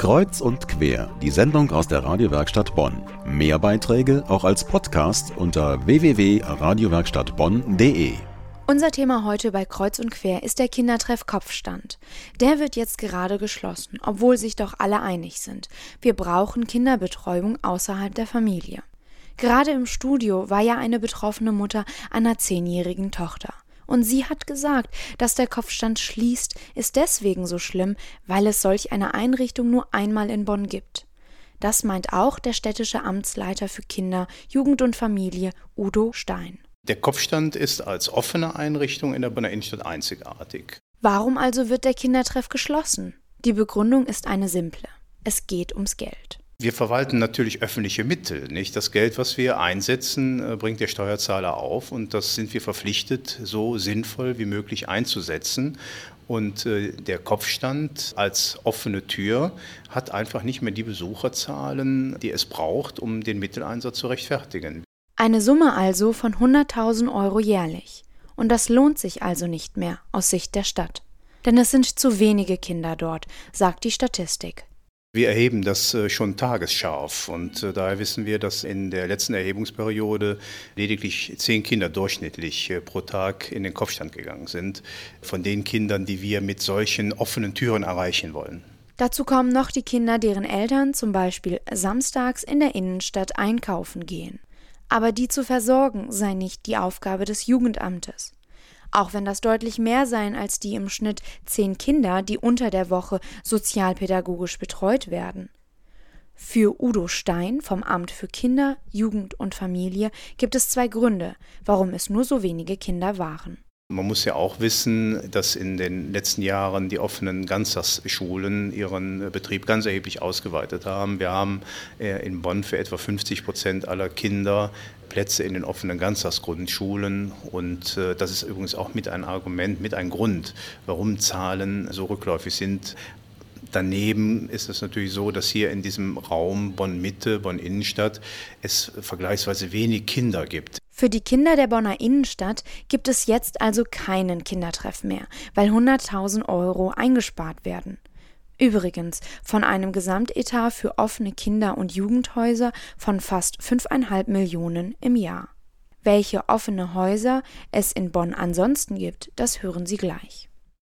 Kreuz und quer, die Sendung aus der Radiowerkstatt Bonn. Mehr Beiträge auch als Podcast unter www.radiowerkstattbonn.de. Unser Thema heute bei Kreuz und Quer ist der Kindertreff Kopfstand. Der wird jetzt gerade geschlossen, obwohl sich doch alle einig sind. Wir brauchen Kinderbetreuung außerhalb der Familie. Gerade im Studio war ja eine betroffene Mutter einer zehnjährigen Tochter. Und sie hat gesagt, dass der Kopfstand schließt, ist deswegen so schlimm, weil es solch eine Einrichtung nur einmal in Bonn gibt. Das meint auch der städtische Amtsleiter für Kinder, Jugend und Familie, Udo Stein. Der Kopfstand ist als offene Einrichtung in der Bonner Innenstadt einzigartig. Warum also wird der Kindertreff geschlossen? Die Begründung ist eine simple. Es geht ums Geld. Wir verwalten natürlich öffentliche Mittel. Nicht? Das Geld, was wir einsetzen, äh, bringt der Steuerzahler auf und das sind wir verpflichtet, so sinnvoll wie möglich einzusetzen. Und äh, der Kopfstand als offene Tür hat einfach nicht mehr die Besucherzahlen, die es braucht, um den Mitteleinsatz zu rechtfertigen. Eine Summe also von 100.000 Euro jährlich. Und das lohnt sich also nicht mehr aus Sicht der Stadt. Denn es sind zu wenige Kinder dort, sagt die Statistik. Wir erheben das äh, schon tagesscharf und äh, daher wissen wir, dass in der letzten Erhebungsperiode lediglich zehn Kinder durchschnittlich äh, pro Tag in den Kopfstand gegangen sind, von den Kindern, die wir mit solchen offenen Türen erreichen wollen. Dazu kommen noch die Kinder, deren Eltern zum Beispiel samstags in der Innenstadt einkaufen gehen. Aber die zu versorgen sei nicht die Aufgabe des Jugendamtes auch wenn das deutlich mehr seien als die im Schnitt zehn Kinder, die unter der Woche sozialpädagogisch betreut werden. Für Udo Stein vom Amt für Kinder, Jugend und Familie gibt es zwei Gründe, warum es nur so wenige Kinder waren. Man muss ja auch wissen, dass in den letzten Jahren die offenen Ganztagsschulen ihren Betrieb ganz erheblich ausgeweitet haben. Wir haben äh, in Bonn für etwa 50 Prozent aller Kinder Plätze in den offenen Ganztagsgrundschulen. Und äh, das ist übrigens auch mit ein Argument, mit ein Grund, warum Zahlen so rückläufig sind. Daneben ist es natürlich so, dass hier in diesem Raum Bonn-Mitte, Bonn-Innenstadt es vergleichsweise wenig Kinder gibt. Für die Kinder der Bonner Innenstadt gibt es jetzt also keinen Kindertreff mehr, weil 100.000 Euro eingespart werden. Übrigens von einem Gesamtetat für offene Kinder- und Jugendhäuser von fast 5,5 Millionen im Jahr. Welche offene Häuser es in Bonn ansonsten gibt, das hören Sie gleich.